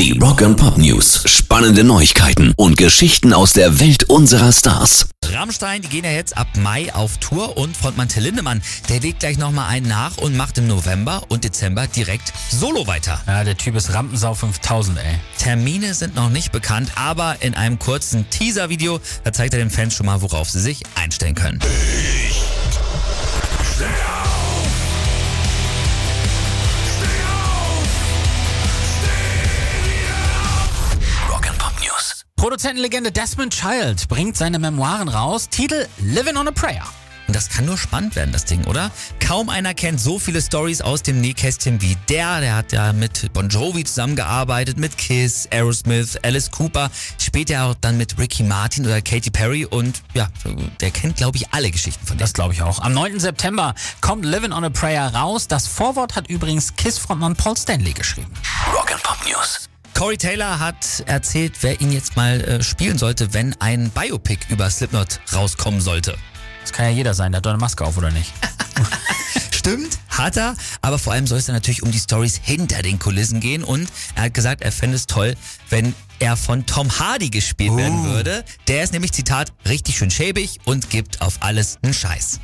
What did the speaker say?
Die Rock and Pop News. Spannende Neuigkeiten und Geschichten aus der Welt unserer Stars. Rammstein, die gehen ja jetzt ab Mai auf Tour und Frontmann Till Lindemann, der legt gleich nochmal einen nach und macht im November und Dezember direkt solo weiter. Ja, der Typ ist Rampensau 5000, ey. Termine sind noch nicht bekannt, aber in einem kurzen Teaser-Video, da zeigt er den Fans schon mal, worauf sie sich einstellen können. Rock Produzentenlegende Desmond Child bringt seine Memoiren raus. Titel Living on a Prayer. Und das kann nur spannend werden, das Ding, oder? Kaum einer kennt so viele Stories aus dem Nähkästchen wie der. Der hat ja mit Bon Jovi zusammengearbeitet, mit Kiss, Aerosmith, Alice Cooper, später auch dann mit Ricky Martin oder Katy Perry und ja, der kennt, glaube ich, alle Geschichten von dem. Das glaube ich auch. Am 9. September kommt Living on a Prayer raus. Das Vorwort hat übrigens Kiss-Frontmann Paul Stanley geschrieben. Rock and Pop News. Corey Taylor hat erzählt, wer ihn jetzt mal äh, spielen sollte, wenn ein Biopic über Slipknot rauskommen sollte. Das kann ja jeder sein, der hat doch eine Maske auf, oder nicht? Stimmt, hat er, aber vor allem soll es dann natürlich um die Stories hinter den Kulissen gehen und er hat gesagt, er fände es toll, wenn er von Tom Hardy gespielt werden würde. Der ist nämlich, Zitat, richtig schön schäbig und gibt auf alles einen Scheiß.